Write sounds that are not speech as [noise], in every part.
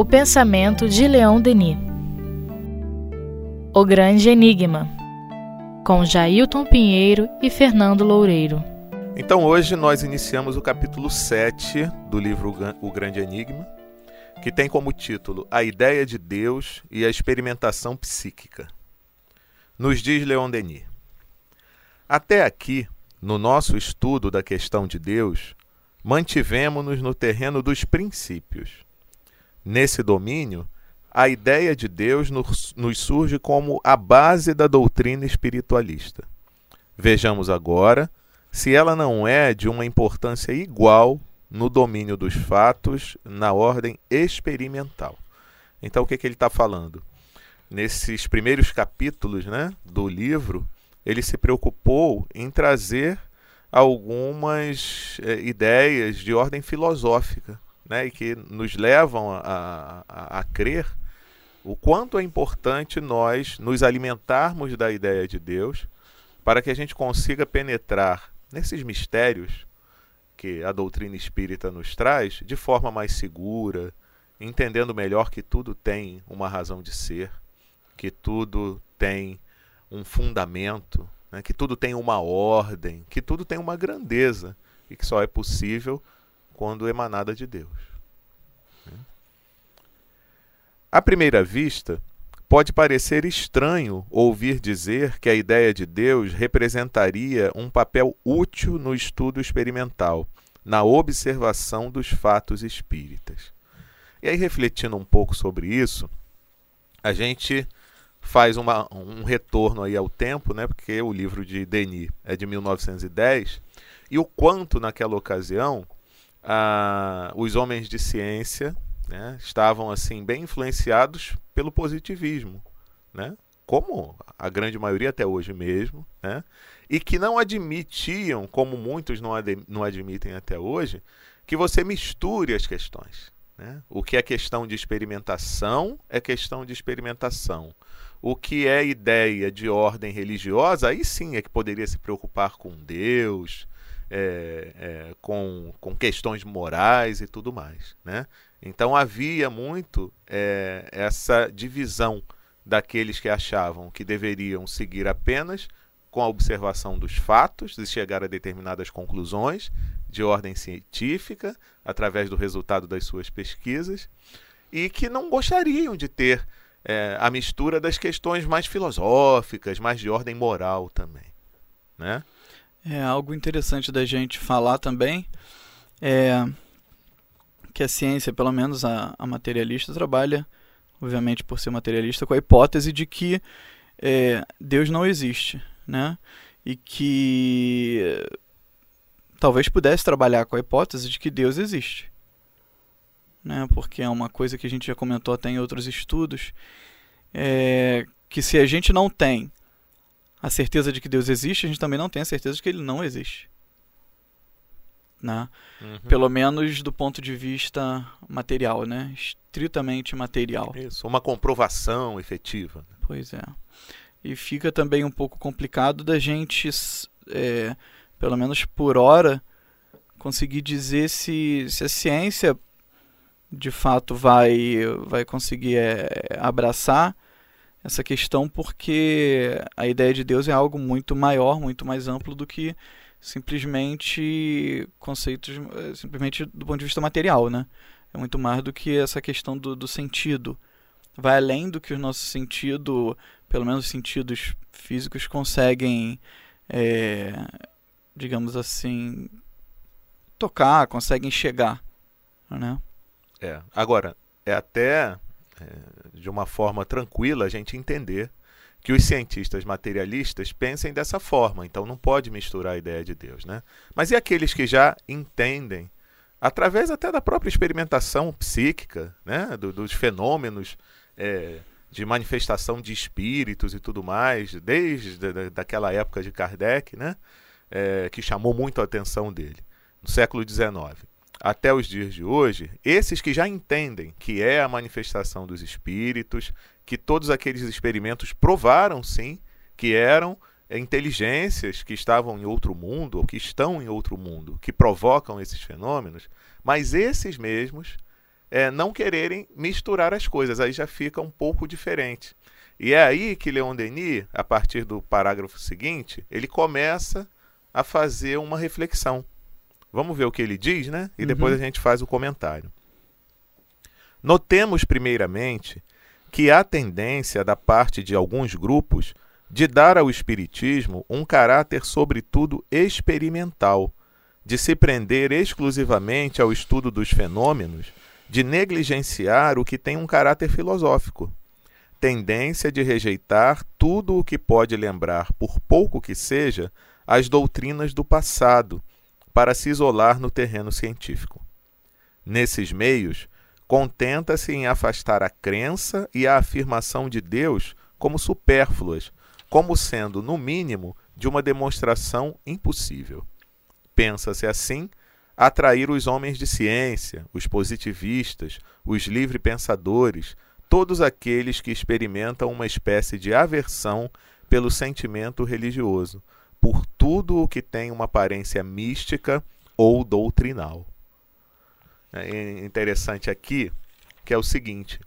O pensamento de Leon Denis. O Grande Enigma, com Jailton Pinheiro e Fernando Loureiro. Então hoje nós iniciamos o capítulo 7 do livro O Grande Enigma, que tem como título A Ideia de Deus e a Experimentação Psíquica. Nos diz Leon Denis. Até aqui, no nosso estudo da questão de Deus, mantivemos-nos no terreno dos princípios. Nesse domínio, a ideia de Deus nos, surge como a base da doutrina espiritualista. Vejamos agora se ela não é de uma importância igual no domínio dos fatos na ordem experimental. Então, o que, que ele está falando? Nesses primeiros capítulos né, do livro, ele se preocupou em trazer algumas é, ideias de ordem filosófica né, e que nos levam a, a, a crer o quanto é importante nós nos alimentarmos da ideia de Deus para que a gente consiga penetrar nesses mistérios que a doutrina espírita nos traz de forma mais segura, entendendo melhor que tudo tem uma razão de ser, que tudo tem um fundamento, né, que tudo tem uma ordem, que tudo tem uma grandeza e que só é possível quando emanada de Deus. Né. À primeira vista, pode parecer estranho ouvir dizer que a ideia de Deus representaria um papel útil no estudo experimental, na observação dos fatos espíritas. E aí, refletindo um pouco sobre isso, a gente faz uma, um retorno aí ao tempo, né, porque o livro de Denis é de 1910, e o quanto naquela ocasião ah, os homens de ciência né, estavam assim bem influenciados pelo positivismo, né, como a grande maioria até hoje mesmo, né, e que não admitiam, como muitos não, ad, não admitem até hoje, que você misture as questões. Né? O que é questão de experimentação é questão de experimentação. O que é ideia de ordem religiosa, aí sim é que poderia se preocupar com Deus, é, é, com, com questões morais e tudo mais. Né? Então havia muito é, essa divisão daqueles que achavam que deveriam seguir apenas com a observação dos fatos e chegar a determinadas conclusões de ordem científica através do resultado das suas pesquisas e que não gostariam de ter é, a mistura das questões mais filosóficas, mais de ordem moral também. Né? É algo interessante da gente falar também é que a ciência, pelo menos a, a materialista, trabalha, obviamente por ser materialista, com a hipótese de que é, Deus não existe, né? E que talvez pudesse trabalhar com a hipótese de que Deus existe né? Porque é uma coisa que a gente já comentou até em outros estudos, é que se a gente não tem a certeza de que Deus existe, a gente também não tem a certeza de que ele não existe. Né? Uhum. Pelo menos do ponto de vista material, né? Estritamente material. Isso, uma comprovação efetiva. Pois é. E fica também um pouco complicado da gente, é, pelo menos por hora, conseguir dizer se, se a ciência de fato vai, vai conseguir é, abraçar essa questão porque a ideia de Deus é algo muito maior, muito mais amplo do que simplesmente conceitos, é, simplesmente do ponto de vista material, né? É muito mais do que essa questão do, do sentido. Vai além do que o nosso sentido, pelo menos os sentidos físicos, conseguem, é, digamos assim, tocar, conseguem chegar, né? É. Agora, é até é, de uma forma tranquila a gente entender que os cientistas materialistas pensem dessa forma, então não pode misturar a ideia de Deus, né? Mas e aqueles que já entendem, através até da própria experimentação psíquica, né? Do, dos fenômenos é, de manifestação de espíritos e tudo mais, desde da, daquela época de Kardec, né? É, que chamou muito a atenção dele, no século XIX até os dias de hoje, esses que já entendem que é a manifestação dos espíritos, que todos aqueles experimentos provaram sim que eram inteligências que estavam em outro mundo ou que estão em outro mundo, que provocam esses fenômenos, mas esses mesmos é, não quererem misturar as coisas, aí já fica um pouco diferente. E é aí que Leon Denis, a partir do parágrafo seguinte, ele começa a fazer uma reflexão. Vamos ver o que ele diz, né? E depois Uhum. a gente faz o comentário. Notemos, primeiramente, que há tendência da parte de alguns grupos de dar ao Espiritismo um caráter, sobretudo, experimental, de se prender exclusivamente ao estudo dos fenômenos, de negligenciar o que tem um caráter filosófico. Tendência de rejeitar tudo o que pode lembrar, por pouco que seja, as doutrinas do passado, para se isolar no terreno científico. Nesses meios, contenta-se em afastar a crença e a afirmação de Deus como supérfluas, como sendo, no mínimo, de uma demonstração impossível. Pensa-se assim atrair os homens de ciência, os positivistas, os livre-pensadores, todos aqueles que experimentam uma espécie de aversão pelo sentimento religioso, por tudo o que tem uma aparência mística ou doutrinal. É interessante aqui que é o seguinte: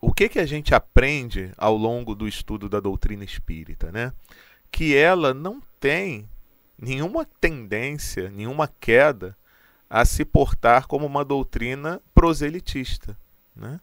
o que, que a gente aprende ao longo do estudo da doutrina espírita, né? Que ela não tem nenhuma tendência, nenhuma queda a se portar como uma doutrina proselitista, né?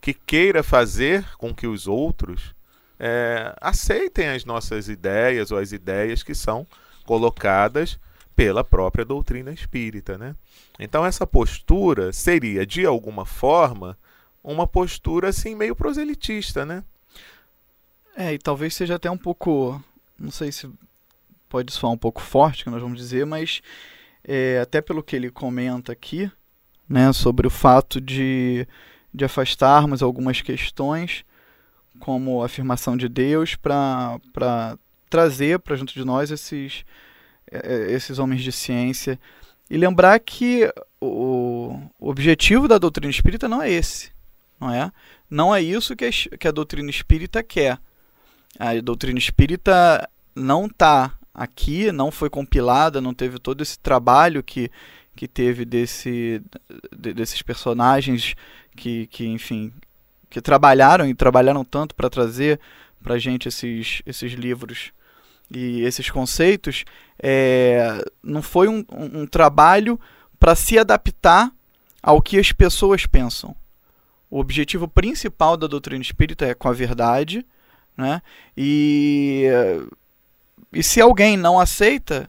que queira fazer com que os outros é, aceitem as nossas ideias ou as ideias que são colocadas pela própria doutrina espírita. Né? Então, essa postura seria, de alguma forma, uma postura assim meio proselitista, né? É, e talvez seja até um pouco, não sei se pode soar um pouco forte, que nós vamos dizer, mas é, até pelo que ele comenta aqui, né, sobre o fato de, de afastarmos algumas questões, como afirmação de Deus, para trazer para junto de nós esses, é, esses homens de ciência. E lembrar que o, o objetivo da doutrina espírita não é esse, não é? Não é isso que a, que a doutrina espírita quer. A doutrina espírita não está aqui, não foi compilada, não teve todo esse trabalho que, que teve desse, de, desses personagens que, que, enfim, que trabalharam e trabalharam tanto para trazer para gente esses, esses livros e esses conceitos. É, não foi um, um, um trabalho para se adaptar ao que as pessoas pensam. O objetivo principal da doutrina espírita é com a verdade, né? E, e se alguém não aceita,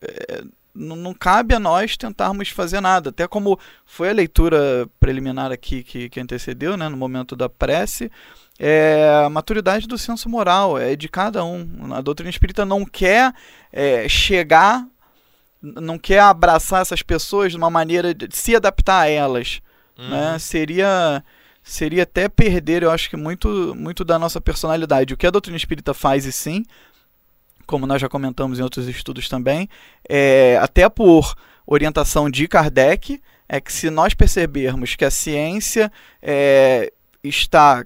é, não, não, cabe a nós tentarmos fazer nada. Até como foi a leitura preliminar aqui que, que antecedeu, né, no momento da prece, é, a maturidade do senso moral é de cada um. A doutrina espírita não quer é, chegar, não quer abraçar essas pessoas de uma maneira de se adaptar a elas. Uhum. Né? Seria seria até perder, eu acho que muito, muito da nossa personalidade. O que a doutrina espírita faz, e sim, como nós já comentamos em outros estudos também, é, até por orientação de Kardec, é que se nós percebermos que a ciência é, está,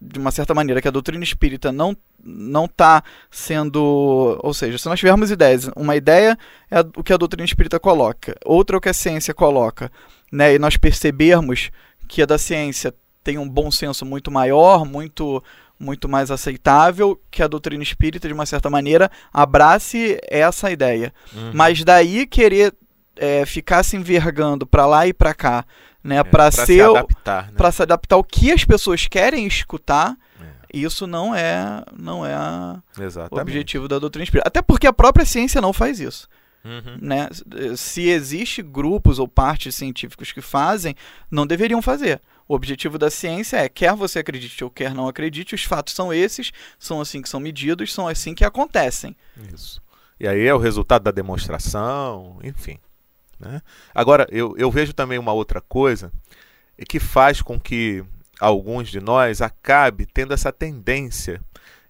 de uma certa maneira, que a doutrina espírita não não está sendo, ou seja, se nós tivermos ideias, uma ideia é o que a doutrina espírita coloca, outra é o que a ciência coloca, né, e nós percebermos que a da ciência tem um bom senso muito maior, muito muito mais aceitável que a doutrina espírita, de uma certa maneira, abrace essa ideia. Uhum. Mas daí querer é, ficar se envergando para lá e para cá, né, é, para ser se adaptar, né? para se adaptar ao que as pessoas querem escutar, é. isso não é não é o objetivo da doutrina espírita. Até porque a própria ciência não faz isso. Uhum. Né? Se existe grupos ou partes científicos que fazem, não deveriam fazer. O objetivo da ciência é, quer você acredite ou quer não acredite, os fatos são esses, são assim que são medidos, são assim que acontecem. Isso. E aí é o resultado da demonstração, enfim. Né? Agora, eu, eu vejo também uma outra coisa que faz com que alguns de nós acabe tendo essa tendência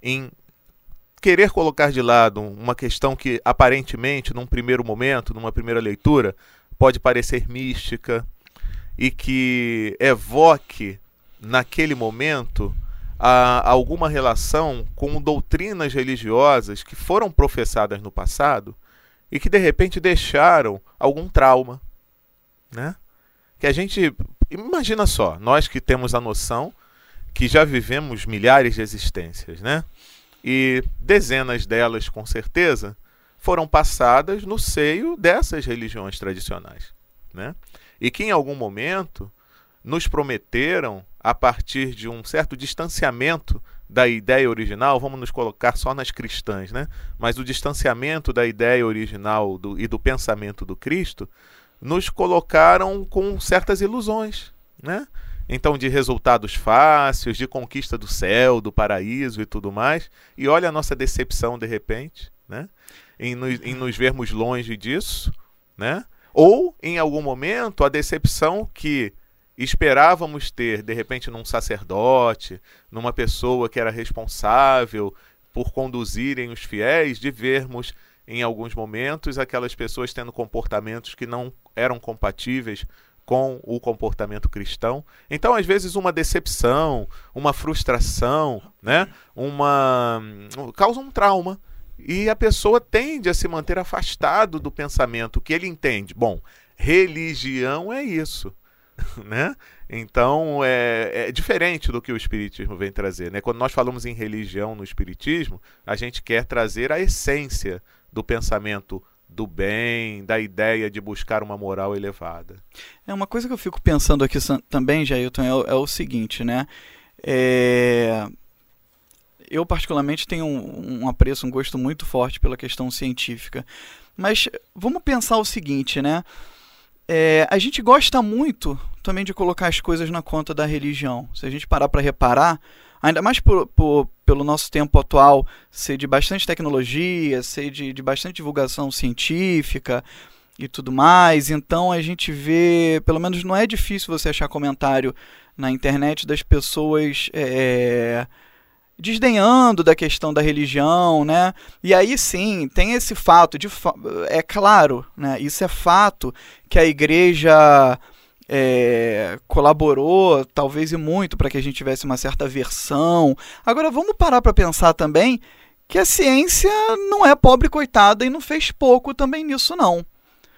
em querer colocar de lado uma questão que aparentemente, num primeiro momento, numa primeira leitura, pode parecer mística, e que evoque naquele momento a, alguma relação com doutrinas religiosas que foram professadas no passado e que de repente deixaram algum trauma, né? Que a gente imagina só, nós que temos a noção que já vivemos milhares de existências, né? E dezenas delas, com certeza, foram passadas no seio dessas religiões tradicionais, né? E que em algum momento nos prometeram, a partir de um certo distanciamento da ideia original, vamos nos colocar só nas cristãs, né? Mas o distanciamento da ideia original do, e do pensamento do Cristo nos colocaram com certas ilusões, né? Então, de resultados fáceis, de conquista do céu, do paraíso e tudo mais. E olha a nossa decepção de repente, né? Em nos, em nos vermos longe disso, né? Ou, em algum momento, a decepção que esperávamos ter, de repente, num sacerdote, numa pessoa que era responsável por conduzirem os fiéis, de vermos em alguns momentos aquelas pessoas tendo comportamentos que não eram compatíveis com o comportamento cristão. Então, às vezes, uma decepção, uma frustração, né, uma causa um trauma e a pessoa tende a se manter afastado do pensamento que ele entende. Bom, religião é isso. [laughs] né? Então é, é, diferente do que o Espiritismo vem trazer. Né? Quando nós falamos em religião no Espiritismo, a gente quer trazer a essência do pensamento do bem, da ideia de buscar uma moral elevada. É uma coisa que eu fico pensando aqui também, Jailton, é, é o seguinte, né? É... Eu particularmente tenho um, um apreço, um gosto muito forte pela questão científica. Mas vamos pensar o seguinte, né? É, a gente gosta muito também de colocar as coisas na conta da religião. Se a gente parar para reparar, ainda mais por, por, pelo nosso tempo atual ser de bastante tecnologia, ser de, de bastante divulgação científica e tudo mais, então a gente vê, pelo menos não é difícil você achar comentário na internet das pessoas. É, desdenhando da questão da religião, né? E aí sim, tem esse fato de é claro, né? Isso é fato que a igreja é, colaborou, talvez e muito, para que a gente tivesse uma certa versão. Agora vamos parar para pensar também que a ciência não é pobre coitada e não fez pouco também nisso não.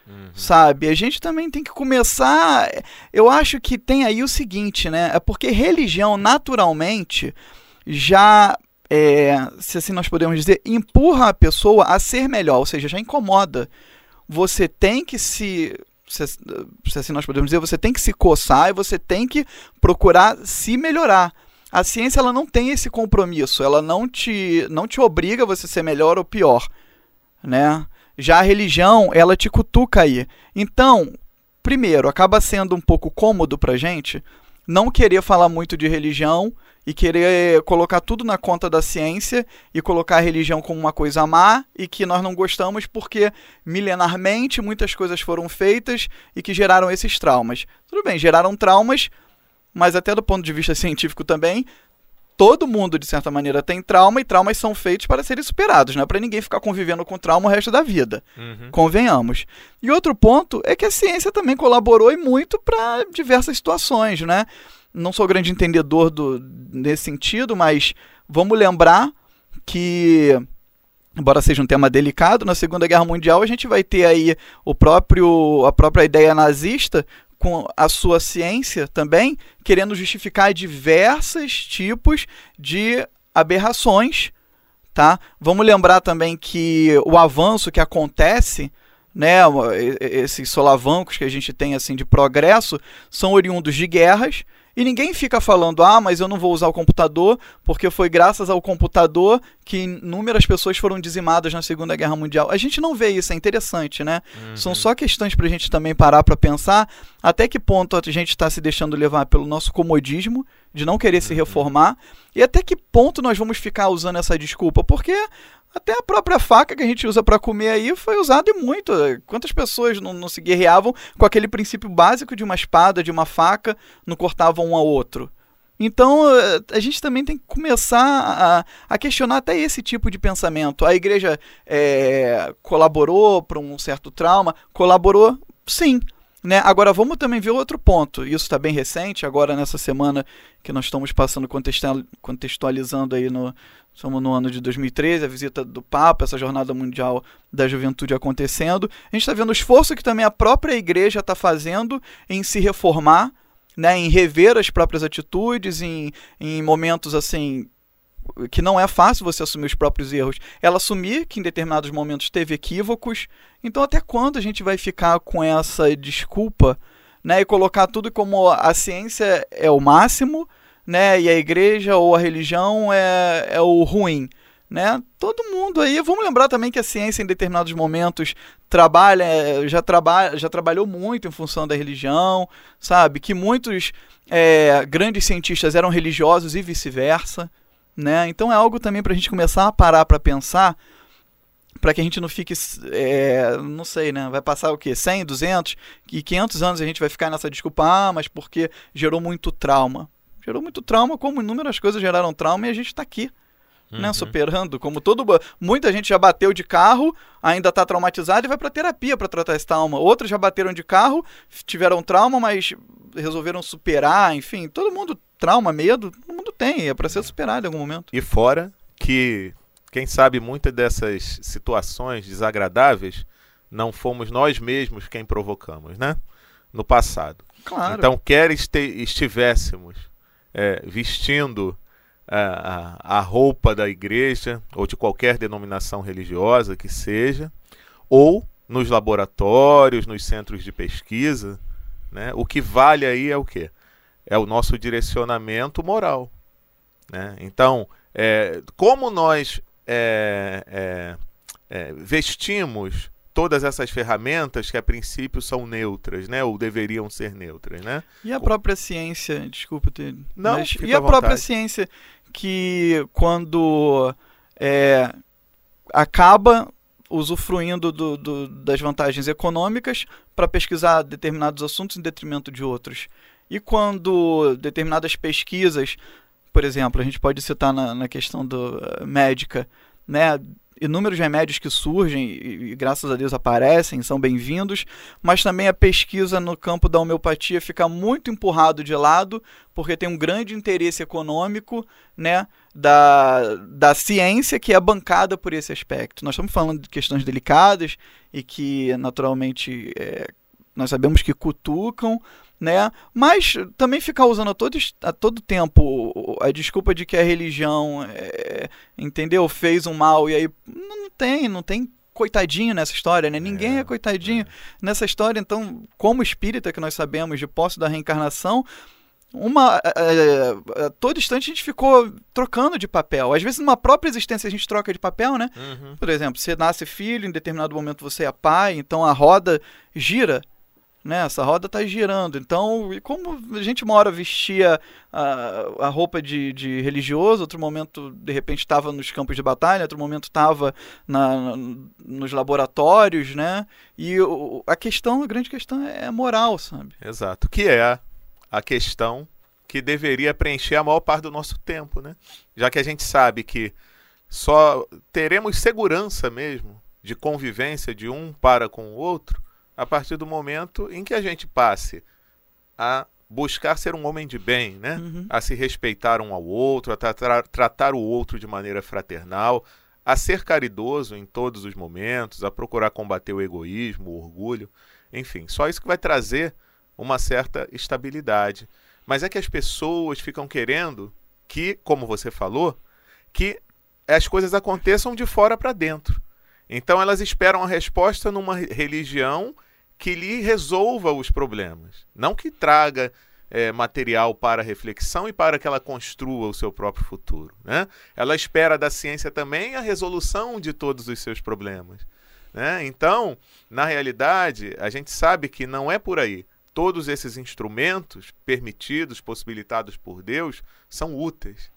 Uhum. Sabe? A gente também tem que começar. Eu acho que tem aí o seguinte, né? É porque religião, naturalmente, já, é, se assim nós podemos dizer, empurra a pessoa a ser melhor, ou seja, já incomoda. Você tem que se se, se assim nós podemos dizer, você tem que se coçar e você tem que procurar se melhorar. A ciência ela não tem esse compromisso, ela não te, não te obriga a você ser melhor ou pior, né? Já a religião, ela te cutuca aí. Então, primeiro, acaba sendo um pouco cômodo pra gente não querer falar muito de religião e querer colocar tudo na conta da ciência e colocar a religião como uma coisa má e que nós não gostamos porque milenarmente muitas coisas foram feitas e que geraram esses traumas. Tudo bem, geraram traumas, mas até do ponto de vista [laughs] científico também, todo mundo de certa maneira tem trauma e traumas são feitos para serem superados, não é para ninguém ficar convivendo com trauma o resto da vida. Uhum. Convenhamos. E outro ponto é que a ciência também colaborou e muito para diversas situações, né? Não sou grande entendedor do, nesse sentido, mas vamos lembrar que, embora seja um tema delicado, na Segunda Guerra Mundial a gente vai ter aí o próprio, a própria ideia nazista com a sua ciência também, querendo justificar diversos tipos de aberrações, tá? Vamos lembrar também que o avanço que acontece né, esses solavancos que a gente tem assim de progresso são oriundos de guerras e ninguém fica falando, ah, mas eu não vou usar o computador, porque foi graças ao computador que inúmeras pessoas foram dizimadas na Segunda Guerra Mundial. A gente não vê isso, é interessante, né? Uhum. São só questões para a gente também parar para pensar até que ponto a gente está se deixando levar pelo nosso comodismo de não querer uhum. se reformar e até que ponto nós vamos ficar usando essa desculpa, porque até a própria faca que a gente usa para comer aí foi usada e muito. Quantas pessoas não, não, se guerreavam com aquele princípio básico de uma espada, de uma faca, não cortavam um ao outro? Então a gente também tem que começar a, a questionar até esse tipo de pensamento. A igreja é, colaborou para um certo trauma? Colaborou, sim. Né? Agora vamos também ver outro ponto. Isso está bem recente, agora nessa semana que nós estamos passando contextualizando aí no, Estamos no ano de 2013, a visita do Papa, essa jornada mundial da juventude acontecendo. A gente está vendo o esforço que também a própria igreja está fazendo em se reformar. né, em rever as próprias atitudes, em, em momentos assim que não é fácil você assumir os próprios erros. Ela assumir que em determinados momentos teve equívocos. Então, até quando a gente vai ficar com essa desculpa, né, e colocar tudo como a ciência é o máximo, né, e a igreja ou a religião é, é o ruim? né? Todo mundo aí. Vamos lembrar também que a ciência em determinados momentos trabalha, já trabalha, já trabalhou muito em função da religião, sabe? Que muitos é, grandes cientistas eram religiosos e vice-versa, né? Então é algo também para a gente começar a parar para pensar, para que a gente não fique, é, não sei, né? Vai passar o quê? 100, 200 e 500 anos a gente vai ficar nessa desculpa, ah, mas porque gerou muito trauma. Gerou muito trauma, como inúmeras coisas geraram trauma e a gente está aqui né, uhum. né, superando, como todo muita gente já bateu de carro, ainda está traumatizado e vai para terapia para tratar esse trauma. Outros já bateram de carro, tiveram trauma, mas resolveram superar, enfim, todo mundo trauma, medo, todo mundo tem, é para ser superado em algum momento. E fora que quem sabe muitas dessas situações desagradáveis não fomos nós mesmos quem provocamos, né? No passado. Claro. Então, quer este, estivéssemos é, vestindo a, a, roupa da igreja ou de qualquer denominação religiosa que seja, ou nos laboratórios, nos centros de pesquisa. Né? O que vale aí é o quê? É o nosso direcionamento moral. Né? Então, é, como nós é, é, é vestimos todas essas ferramentas que a princípio são neutras, né? Ou deveriam ser neutras, né? E a própria ciência, desculpa ter. Não, mas, e a própria ciência que quando é, acaba usufruindo do, do, das vantagens econômicas para pesquisar determinados assuntos em detrimento de outros. E quando determinadas pesquisas, por exemplo, a gente pode citar na, na questão do, uh, médica, né, inúmeros remédios que surgem e, e, graças a Deus aparecem, são bem-vindos, mas também a pesquisa no campo da homeopatia fica muito empurrado de lado, porque tem um grande interesse econômico, né, da, da ciência que é bancada por esse aspecto. Nós estamos falando de questões delicadas e que naturalmente é, nós sabemos que cutucam, né? Mas também ficar usando a todo, a todo tempo a desculpa de que a religião, é, entendeu? Fez um mal e aí não tem, não tem coitadinho nessa história, né? Ninguém é, é coitadinho é. nessa história. Então, como espírita que nós sabemos de posse da reencarnação, uma é, é, todo instante a gente ficou trocando de papel. Às vezes numa própria existência a gente troca de papel, né? Uhum. Por exemplo, você nasce filho, em determinado momento você é pai, então a roda gira né? Essa roda está girando. Então, como a gente uma hora vestia a, a roupa de, de religioso, outro momento, de repente, estava nos campos de batalha, outro momento estava nos laboratórios, né? E o, a questão, a grande questão é moral, sabe? Exato. Que é a questão que deveria preencher a maior parte do nosso tempo, né? Já que a gente sabe que só teremos segurança mesmo de convivência de um para com o outro a partir do momento em que a gente passe a buscar ser um homem de bem, né? Uhum. A se respeitar um ao outro, a tra tratar o outro de maneira fraternal, a ser caridoso em todos os momentos, a procurar combater o egoísmo, o orgulho, enfim, só isso que vai trazer uma certa estabilidade. Mas é que as pessoas ficam querendo que, como você falou, que as coisas aconteçam de fora para dentro. Então elas esperam a resposta numa religião que lhe resolva os problemas, não que traga é, material para reflexão e para que ela construa o seu próprio futuro. Né? Ela espera da ciência também a resolução de todos os seus problemas. Né? Então, na realidade, a gente sabe que não é por aí. Todos esses instrumentos permitidos, possibilitados por Deus, são úteis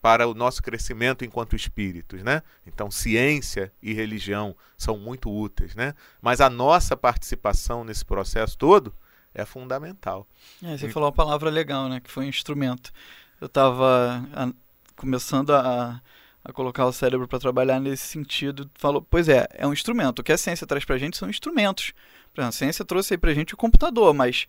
para o nosso crescimento enquanto espíritos, né? Então, ciência e religião são muito úteis, né? Mas a nossa participação nesse processo todo é fundamental. É, você e... falou uma palavra legal, né? Que foi instrumento. Eu estava começando a, a colocar o cérebro para trabalhar nesse sentido. Falou, pois é, é um instrumento. O que a ciência traz para a gente são instrumentos. Por exemplo, a ciência trouxe aí para a gente o computador, mas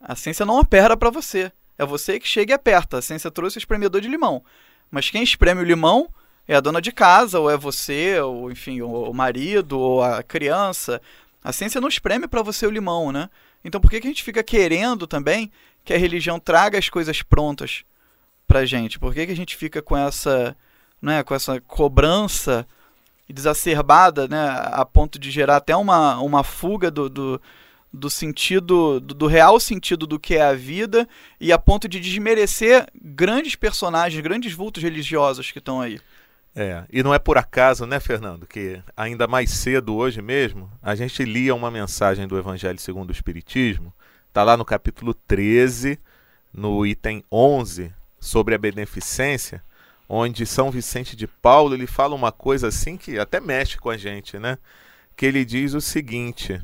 a ciência não opera para você. É você que chega e aperta. A ciência trouxe o espremedor de limão. Mas quem espreme o limão é a dona de casa, ou é você, ou enfim, o marido, ou a criança. A ciência não espreme para você o limão, né? Então por que, que a gente fica querendo também que a religião traga as coisas prontas pra gente? Por que, que a gente fica com essa, né, com essa cobrança exacerbada, né, a ponto de gerar até uma, uma fuga do, do, do sentido, do, do, real sentido do que é a vida e a ponto de desmerecer grandes personagens, grandes vultos religiosos que estão aí. É, e não é por acaso, né, Fernando, que ainda mais cedo hoje mesmo, a gente lia uma mensagem do Evangelho segundo o Espiritismo, está lá no capítulo 13, no item 11, sobre a beneficência, onde São Vicente de Paulo ele fala uma coisa assim que até mexe com a gente, né? Que ele diz o seguinte: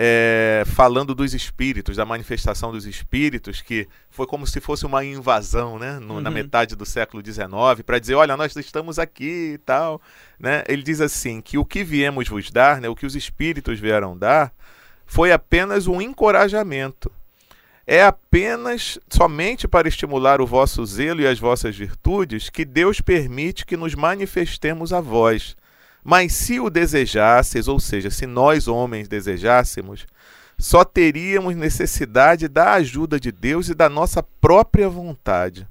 é, falando dos espíritos, da manifestação dos espíritos, que foi como se fosse uma invasão né, no, uhum. na metade do século XIX, para dizer: olha, nós estamos aqui e tal. Né? Ele diz assim: que o que viemos vos dar, né, o que os espíritos vieram dar, foi apenas um encorajamento. É apenas somente para estimular o vosso zelo e as vossas virtudes que Deus permite que nos manifestemos a vós mas se o desejasses, ou seja, se nós homens desejássemos, só teríamos necessidade da ajuda de Deus e da nossa própria vontade.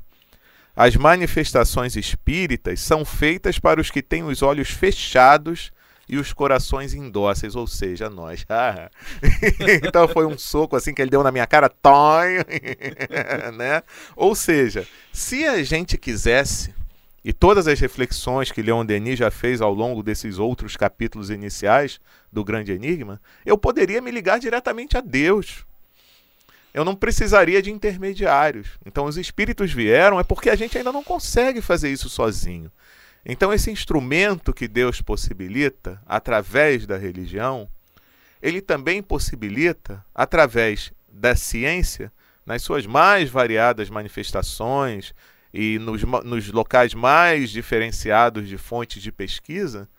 As manifestações espíritas são feitas para os que têm os olhos fechados e os corações indóceis, ou seja, nós. [laughs] então foi um soco assim que ele deu na minha cara, [laughs] né? Ou seja, se a gente quisesse, e todas as reflexões que Leon Denis já fez ao longo desses outros capítulos iniciais do Grande Enigma, eu poderia me ligar diretamente a Deus. Eu não precisaria de intermediários. Então, os espíritos vieram é porque a gente ainda não consegue fazer isso sozinho. Então, esse instrumento que Deus possibilita através da religião, ele também possibilita através da ciência, nas suas mais variadas manifestações, e nos, nos locais mais diferenciados de fontes de pesquisa,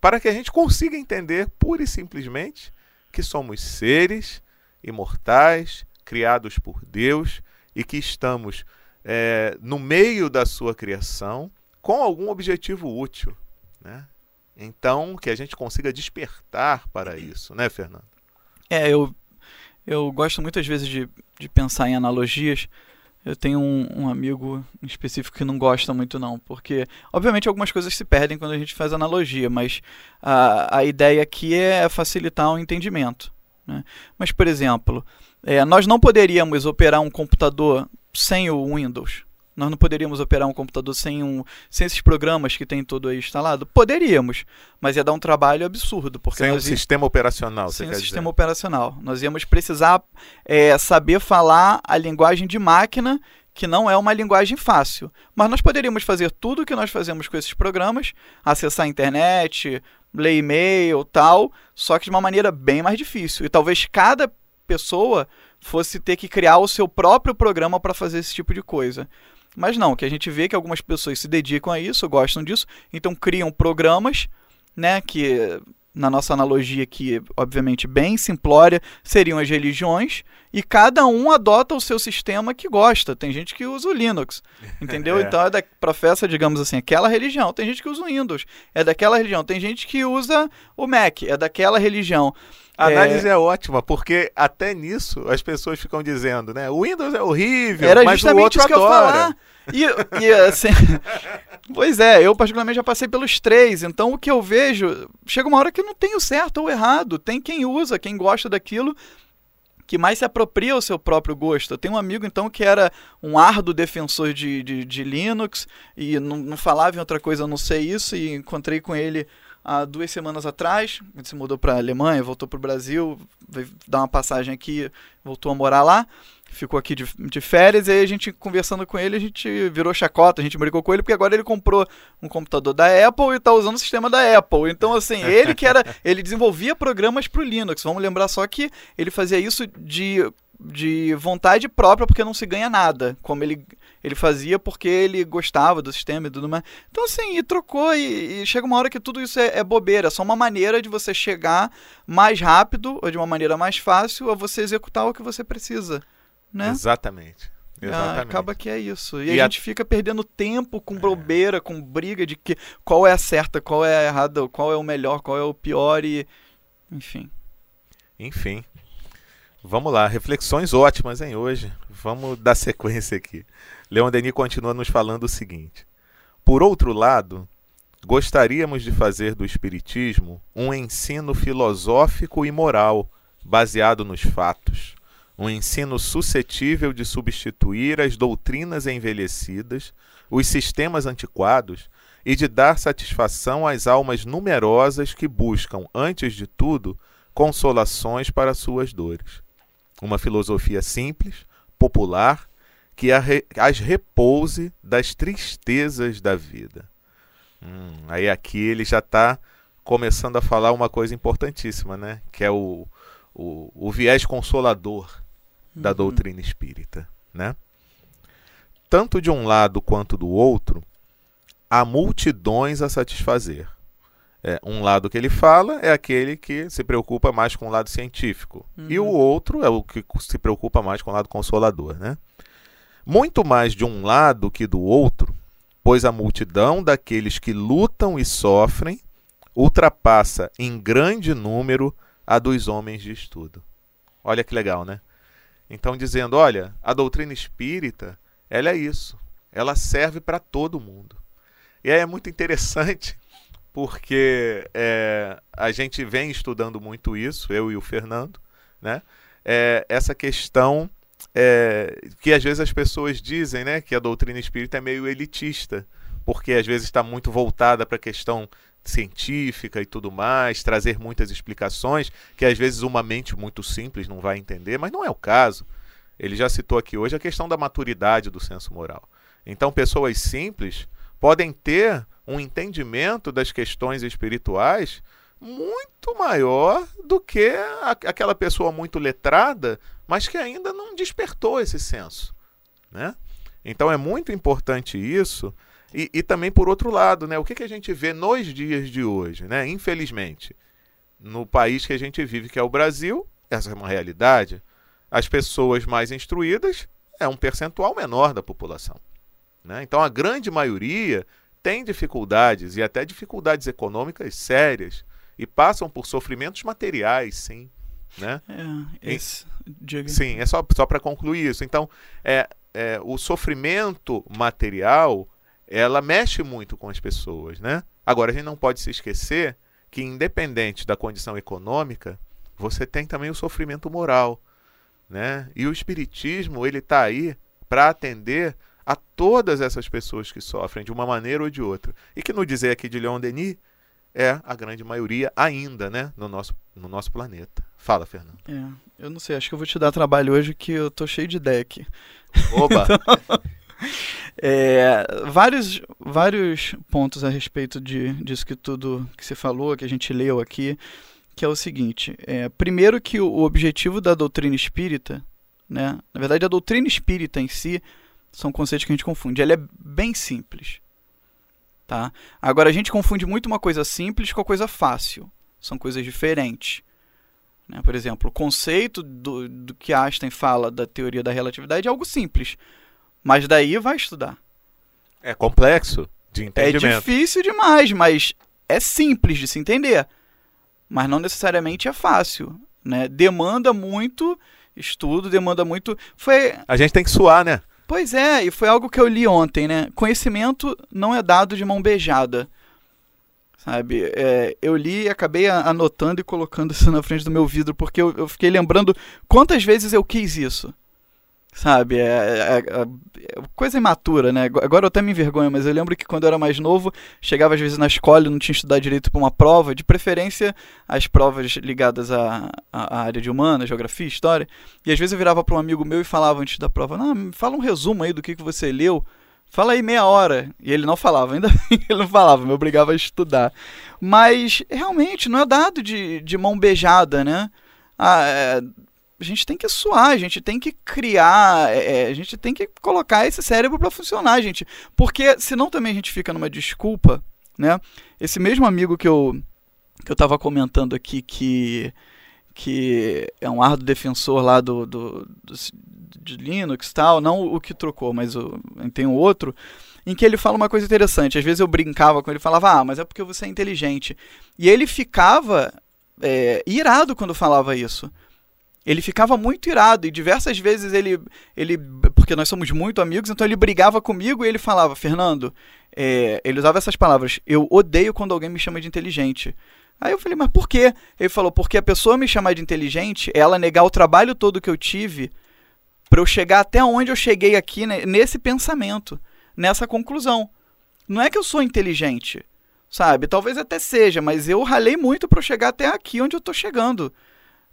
para que a gente consiga entender pura e simplesmente que somos seres imortais, criados por Deus e que estamos é, no meio da sua criação com algum objetivo útil. Né? Então, que a gente consiga despertar para isso, né, Fernando? É, eu, eu gosto muitas vezes de, de pensar em analogias eu tenho um, um, amigo em específico que não gosta muito, não, porque, obviamente, algumas coisas se perdem quando a gente faz analogia, mas a, a ideia aqui é facilitar o entendimento. Né? Mas, por exemplo, é, nós não poderíamos operar um computador sem o Windows. Nós não poderíamos operar um computador sem, um, sem esses programas que tem todo aí instalado? Poderíamos, mas ia dar um trabalho absurdo. Porque sem um sistema operacional, Sem um sistema dizer. operacional. Nós íamos precisar é, saber falar a linguagem de máquina, que não é uma linguagem fácil. Mas nós poderíamos fazer tudo o que nós fazemos com esses programas, acessar a internet, ler e-mail tal, só que de uma maneira bem mais difícil. E talvez cada pessoa fosse ter que criar o seu próprio programa para fazer esse tipo de coisa. Mas não, que a gente vê que algumas pessoas se dedicam a isso, gostam disso, então criam programas, né, que na nossa analogia aqui, obviamente bem simplória, seriam as religiões, e cada um adota o seu sistema que gosta. Tem gente que usa o Linux, [laughs] entendeu? é. Então é da, professa, digamos assim, aquela religião. Tem gente que usa o Windows, é daquela religião. Tem gente que usa o Mac, é daquela religião. A análise é... é... ótima, porque até nisso as pessoas ficam dizendo, né? O Windows é horrível, Era mas o outro isso que adora. Eu falar. E, e assim, pois é, eu particularmente já passei pelos três, então o que eu vejo, chega uma hora que não tem o certo ou o errado, tem quem usa, quem gosta daquilo, que mais se apropria ao seu próprio gosto. Eu tenho um amigo, então, que era um árduo defensor de, de, de Linux e não, não, falava em outra coisa, eu não sei isso, e encontrei com ele há duas semanas atrás. Ele se mudou para a Alemanha, voltou para o Brasil, veio dar uma passagem aqui, voltou a morar lá. Ficou aqui de, de férias e aí a gente conversando com ele, a gente virou chacota, a gente brincou com ele, porque agora ele comprou um computador da Apple e está usando o sistema da Apple. Então, assim, ele que era. [laughs] Ele desenvolvia programas para o Linux. Vamos lembrar só que ele fazia isso de de vontade própria porque não se ganha nada, como ele ele fazia porque ele gostava do sistema e tudo mais. Então, assim, e trocou, e, e chega uma hora que tudo isso é, é, bobeira, é só uma maneira de você chegar mais rápido ou de uma maneira mais fácil a você executar o que você precisa. Né? Exatamente. Ah, Exatamente. Ah, acaba que é isso. E, e a, a gente fica perdendo tempo com bobeira, é. com briga de que qual é a certa, qual é a errada, qual é o melhor, qual é o pior e. Enfim. Enfim. Vamos lá, reflexões ótimas, hein, hoje. Vamos dar sequência aqui. Leon Denis continua nos falando o seguinte: Por outro lado, gostaríamos de fazer do Espiritismo um ensino filosófico e moral, baseado nos fatos. Um ensino suscetível de substituir as doutrinas envelhecidas, os sistemas antiquados e de dar satisfação às almas numerosas que buscam, antes de tudo, consolações para suas dores. Uma filosofia simples, popular, que as repouse das tristezas da vida. Hum, aí aqui ele já está começando a falar uma coisa importantíssima, né? Que é o, o, o viés consolador da uhum. doutrina espírita, né? Tanto de um lado quanto do outro, há multidões a satisfazer. É, um lado que ele fala é aquele que se preocupa mais com o lado científico. Uhum. E o outro é o que se preocupa mais com o lado consolador. Né? Muito mais de um lado que do outro, pois a multidão daqueles que lutam e sofrem ultrapassa em grande número a dos homens de estudo. Olha que legal, né? Então dizendo, olha, a doutrina espírita, ela é isso. Ela serve para todo mundo. E aí é muito interessante porque é, a gente vem estudando muito isso, eu e o Fernando, né? É, essa questão é, que às vezes as pessoas dizem, né, que a doutrina espírita é meio elitista, porque às vezes está muito voltada para a questão científica e tudo mais, trazer muitas explicações que às vezes uma mente muito simples não vai entender, mas não é o caso. Ele já citou aqui hoje a questão da maturidade do senso moral. Então, pessoas simples podem ter um entendimento das questões espirituais muito maior do que a, aquela pessoa muito letrada, mas que ainda não despertou esse senso. Né? Então é muito importante isso. E, e também, por outro lado, né, o que, que a gente vê nos dias de hoje? Né? Infelizmente, no país que a gente vive, que é o Brasil, essa é uma realidade. As pessoas mais instruídas é um percentual menor da população. Né? Então, a grande maioria têm dificuldades e até dificuldades econômicas sérias e passam por sofrimentos materiais, sim. Né? É, esse, diga. Sim, é só, só para concluir isso. Então, é, é, o sofrimento material ela mexe muito com as pessoas. Né? Agora, a gente não pode se esquecer que, independente da condição econômica, você tem também o sofrimento moral. Né? E o Espiritismo ele está aí para atender a todas essas pessoas que sofrem de uma maneira ou de outra. E que no dizer aqui de Leon Denis é a grande maioria ainda, né, no nosso, no nosso planeta. Fala, Fernando. É, eu não sei, acho que eu vou te dar trabalho hoje que eu tô cheio de deck. Oba! [laughs] então, é, vários, vários pontos a respeito de, disso que tudo que você falou, que a gente leu aqui, que é o seguinte. É, primeiro que o, o objetivo da doutrina espírita, né, na verdade a doutrina espírita em si, são conceitos que a gente confunde. Ela é bem simples. Tá? Agora, a gente confunde muito uma coisa simples com a coisa fácil. São coisas diferentes. Né? Por exemplo, o conceito do, do que Einstein fala da teoria da relatividade é algo simples. Mas daí vai estudar. É complexo de entendimento. É difícil demais, mas é simples de se entender. Mas não necessariamente é fácil. Né? Demanda muito estudo, demanda muito. Foi... A gente tem que suar, né? Pois é, e foi algo que eu li ontem, né? Conhecimento não é dado de mão beijada. Sabe? É, eu li e acabei anotando e colocando isso na frente do meu vidro, porque eu, eu fiquei lembrando quantas vezes eu quis isso. Sabe? É, é, é, coisa imatura, né? Agora eu até me envergonho, mas eu lembro que quando eu era mais novo, chegava às vezes na escola e não tinha estudado direito para uma prova, de preferência as provas ligadas à, à área de humanas, geografia, história. E às vezes eu virava para um amigo meu e falava antes da prova: Não, fala um resumo aí do que, que você leu. Fala aí meia hora. E ele não falava, ainda [laughs] bem que ele não falava, me obrigava a estudar. Mas realmente não é dado de, de mão beijada, né? Ah, é, a gente tem que suar, a gente tem que criar, é, é a gente tem que colocar esse cérebro para funcionar, gente. Porque senão também a gente fica numa desculpa, né? Esse mesmo amigo que eu que eu estava comentando aqui que que é um árduo defensor lá do, do, do de Linux tal, não o que trocou, mas o, tem um outro, em que ele fala uma coisa interessante. Às vezes eu brincava com ele, falava, ah, mas é porque você é inteligente. E ele ficava é, irado quando falava isso. Ele ficava muito irado e diversas vezes ele, ele porque nós somos muito amigos, então ele brigava comigo e ele falava, Fernando, é, ele usava essas palavras, eu odeio quando alguém me chama de inteligente. Aí eu falei, mas por quê? Ele falou, porque a pessoa me chamar de inteligente, ela negar o trabalho todo que eu tive para eu chegar até onde eu cheguei aqui né, nesse pensamento, nessa conclusão. Não é que eu sou inteligente, sabe? Talvez até seja, mas eu ralei muito para chegar até aqui onde eu estou chegando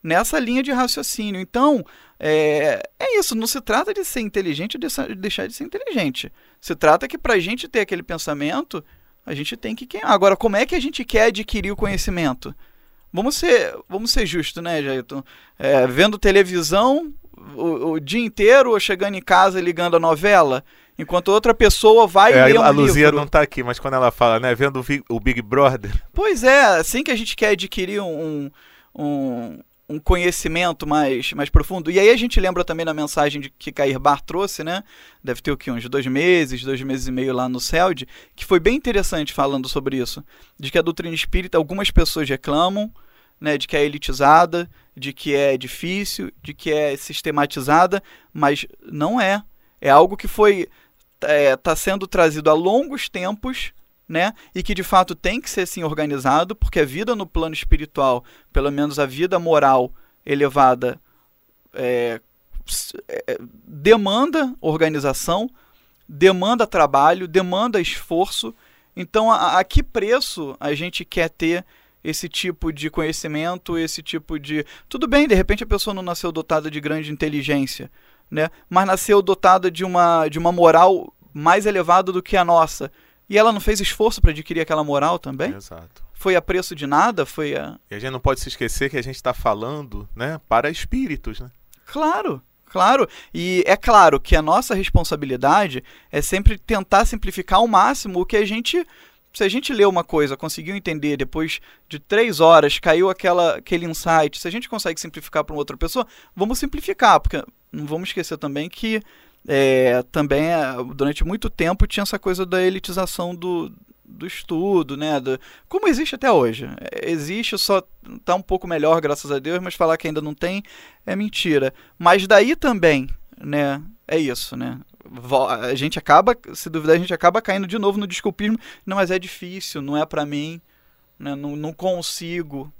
nessa linha de raciocínio. Então, é, é isso. Não se trata de ser inteligente ou de deixar de ser inteligente. Se trata que para a gente ter aquele pensamento, a gente tem que queimar. Agora, como é que a gente quer adquirir o conhecimento? Vamos ser, vamos ser justos, né, Jailton? É, vendo televisão o, o, dia inteiro ou chegando em casa ligando a novela? Enquanto outra pessoa vai é, ler um A Luzia livro. não está aqui, mas quando ela fala, né, vendo o Big Brother. Pois é, assim que a gente quer adquirir um, um, um conhecimento mais, mais profundo. E aí a gente lembra também na mensagem de, que Cair Bar trouxe, né? Deve ter o que? Uns dois meses, dois meses e meio lá no CELD, que foi bem interessante falando sobre isso. De que a doutrina espírita, algumas pessoas reclamam, né? De que é elitizada, de que é difícil, de que é sistematizada, mas não é. É algo que foi. está é, tá sendo trazido a longos tempos né? E que de fato tem que ser assim organizado, porque a vida no plano espiritual, pelo menos a vida moral elevada, é, é, demanda organização, demanda trabalho, demanda esforço. Então, a, a que preço a gente quer ter esse tipo de conhecimento, esse tipo de. Tudo bem, de repente a pessoa não nasceu dotada de grande inteligência, né? mas nasceu dotada de uma, de uma moral mais elevada do que a nossa. E ela não fez esforço para adquirir aquela moral também? Exato. Foi a preço de nada? Foi a... E a gente não pode se esquecer que a gente está falando né, para espíritos, né? Claro, claro. E é claro que a nossa responsabilidade é sempre tentar simplificar ao máximo o que a gente se a gente lê uma coisa, conseguiu entender, depois de três horas caiu aquela, aquele insight, se a gente consegue simplificar para uma outra pessoa, vamos simplificar, porque não vamos esquecer também que é, também é, durante muito tempo tinha essa coisa da elitização do, do estudo, né? Do, como existe até hoje. É, existe, só está um pouco melhor, graças a Deus, mas falar que ainda não tem é mentira. Mas daí também, né? É isso, né? A gente acaba, se duvidar, a gente acaba caindo de novo no desculpismo. Não, mas é difícil, não é para mim, né? não, não consigo.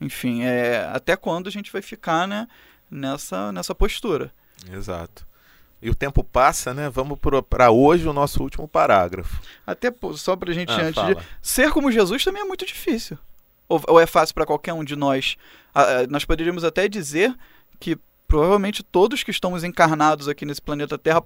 Enfim, é, até quando a gente vai ficar né, nessa, nessa postura? Exato. E o tempo passa, né? Vamos para hoje o nosso último parágrafo. Até só para a gente ah, antes de. Ser como Jesus também é muito difícil. Ou, ou é fácil para qualquer um de nós? Ah, nós poderíamos até dizer que provavelmente todos que estamos encarnados aqui nesse planeta Terra,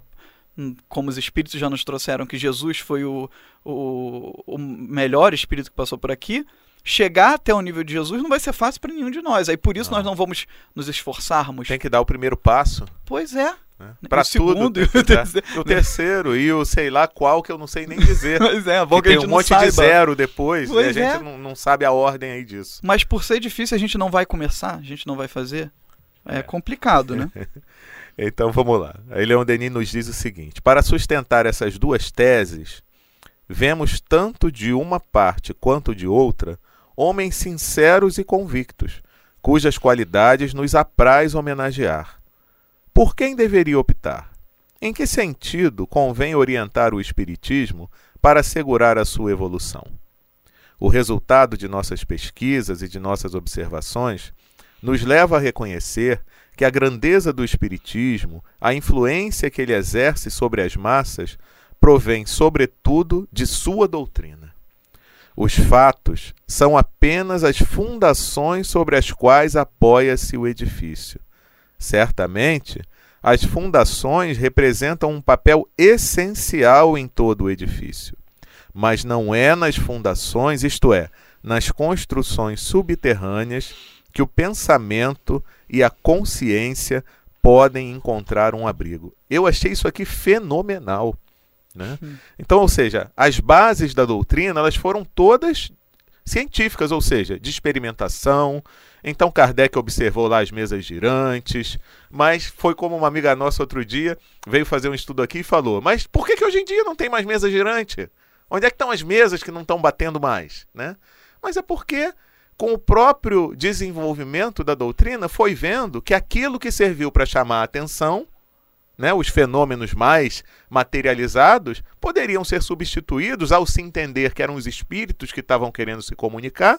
hum, como os espíritos já nos trouxeram, que Jesus foi o, o, o melhor espírito que passou por aqui, chegar até o nível de Jesus não vai ser fácil para nenhum de nós. Aí por isso não. nós não vamos nos esforçarmos. Tem que dar o primeiro passo. Pois é. Né? Para tudo. Segundo, [laughs] e o, terceiro. e o sei lá qual que eu não sei nem dizer. [laughs] Pois é, bom que, tem um monte saiba. de zero depois pois e a é. gente não, não, sabe a ordem aí disso. Mas por ser difícil a gente não vai começar, a gente não vai fazer. É, é. complicado, né? [laughs] então vamos lá. Aí Leon Denis nos diz o seguinte: para sustentar essas duas teses, vemos tanto de uma parte quanto de outra homens sinceros e convictos, cujas qualidades nos apraz homenagear. Por quem deveria optar? Em que sentido convém orientar o Espiritismo para assegurar a sua evolução? O resultado de nossas pesquisas e de nossas observações nos leva a reconhecer que a grandeza do Espiritismo, a influência que ele exerce sobre as massas, provém, sobretudo, de sua doutrina. Os fatos são apenas as fundações sobre as quais apoia-se o edifício. Certamente, as fundações representam um papel essencial em todo o edifício. Mas não é nas fundações, isto é, nas construções subterrâneas, que o pensamento e a consciência podem encontrar um abrigo. Eu achei isso aqui fenomenal. Né? Então, ou seja, as bases da doutrina elas foram todas científicas, ou seja, de experimentação. Então Kardec observou lá as mesas girantes, mas foi como uma amiga nossa outro dia veio fazer um estudo aqui e falou: Mas por que, que hoje em dia não tem mais mesa girante? Onde é que estão as mesas que não estão batendo mais? Né? Mas é porque com o próprio desenvolvimento da doutrina, foi vendo que aquilo que serviu para chamar a atenção, né, os fenômenos mais materializados, poderiam ser substituídos ao se entender que eram os espíritos que estavam querendo se comunicar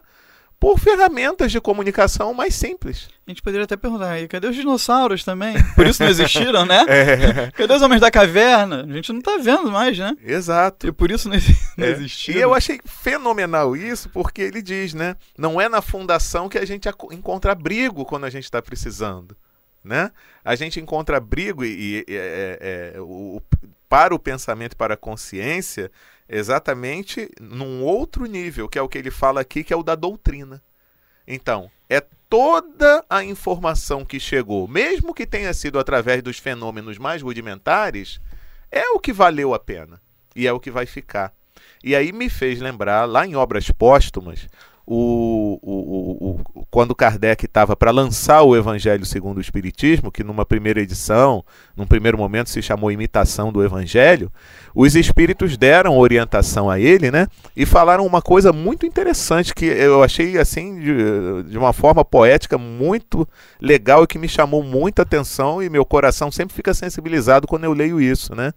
por ferramentas de comunicação mais simples. A gente poderia até perguntar aí, cadê os dinossauros também? Por isso não existiram, né? [laughs] É. Cadê os homens da caverna? A gente não está vendo mais, né? Exato. E por isso não, não É. existiram. E eu achei fenomenal isso, porque ele diz, né? Não é na fundação que a gente encontra abrigo quando a gente está precisando, né? A gente encontra abrigo e, e- é- é- o- o- para o pensamento e para a consciência exatamente num outro nível, que é o que ele fala aqui, que é o da doutrina. Então, é toda a informação que chegou, mesmo que tenha sido através dos fenômenos mais rudimentares, é o que valeu a pena e é o que vai ficar. E aí me fez lembrar, lá em Obras Póstumas, o, o, o- quando Kardec estava para lançar o Evangelho segundo o Espiritismo, que numa primeira edição, num primeiro momento se chamou Imitação do Evangelho, os espíritos deram orientação a ele, né? E falaram uma coisa muito interessante que eu achei assim de, de uma forma poética muito legal e que me chamou muita atenção e meu coração sempre fica sensibilizado quando eu leio isso, né?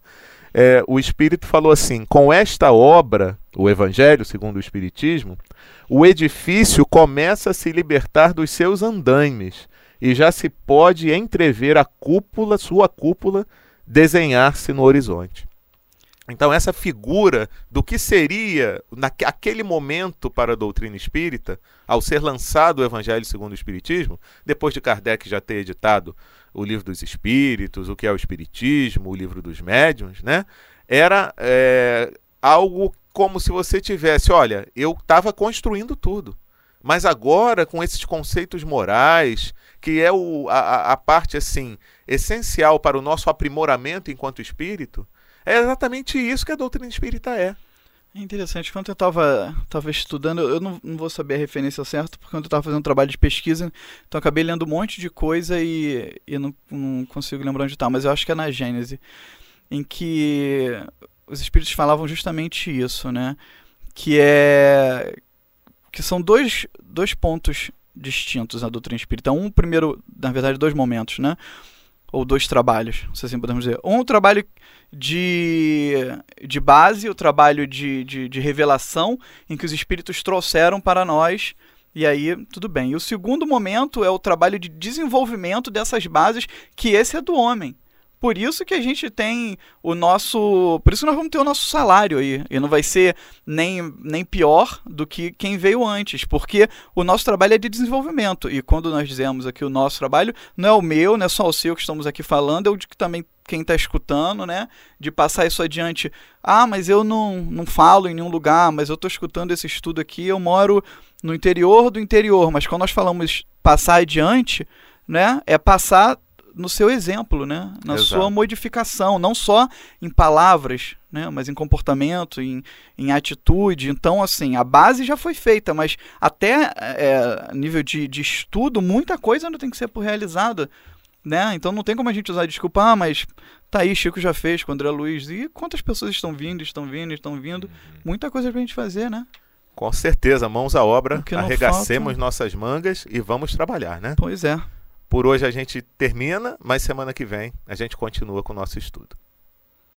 É, o Espírito falou assim: com esta obra, o Evangelho segundo o Espiritismo, o edifício começa a se libertar dos seus andaimes e já se pode entrever a cúpula, sua cúpula, desenhar-se no horizonte. Então, essa figura do que seria naquele momento para a doutrina espírita, ao ser lançado o Evangelho segundo o Espiritismo, depois de Kardec já ter editado o livro dos Espíritos, o que é o Espiritismo, o livro dos Médiuns, né? Era é, algo como se você tivesse, olha, eu estava construindo tudo, mas agora com esses conceitos morais, que é o, a, a- parte assim essencial para o nosso aprimoramento enquanto espírito, é exatamente isso que a doutrina espírita é. É interessante, quando eu estava tava estudando, eu não, não vou saber a referência certa, porque quando eu estava fazendo um trabalho de pesquisa, então acabei lendo um monte de coisa e, e não, não consigo lembrar onde está, mas eu acho que é na Gênese, em que os espíritos falavam justamente isso, né? Que é que são dois, dois pontos distintos na doutrina espírita. Um, primeiro, na verdade, dois momentos, né? Ou dois trabalhos, se assim podemos dizer. Um, trabalho de, de base, o trabalho de, de, de revelação, em que os espíritos trouxeram para nós. E aí, tudo bem. E o segundo momento é o trabalho de desenvolvimento dessas bases, que esse é do homem. Por isso que a gente tem o nosso. Por isso que nós vamos ter o nosso salário aí. E não vai ser nem, nem pior do que quem veio antes. Porque o nosso trabalho é de desenvolvimento. E quando nós dizemos aqui o nosso trabalho, não é o meu, não é só o seu que estamos aqui falando, é o de que também quem está escutando, né? De passar isso adiante. Ah, mas eu não, não falo em nenhum lugar, mas eu estou escutando esse estudo aqui, eu moro no interior do interior. Mas quando nós falamos passar adiante, né? É passar no seu exemplo, né? Na Exato. sua modificação, não só em palavras, né? Mas em comportamento, em, em atitude. Então, assim, a base já foi feita, mas até é, nível de, de estudo, muita coisa ainda tem que ser realizada, né? Então não tem como a gente usar desculpa, ah, mas tá aí, Chico já fez com o André Luiz. E quantas pessoas estão vindo, estão vindo, estão vindo? Muita coisa pra gente fazer, né? Com certeza, mãos à obra, arregacemos falta- nossas mangas e vamos trabalhar, né? Pois é. Por hoje a gente termina, mas semana que vem a gente continua com o nosso estudo.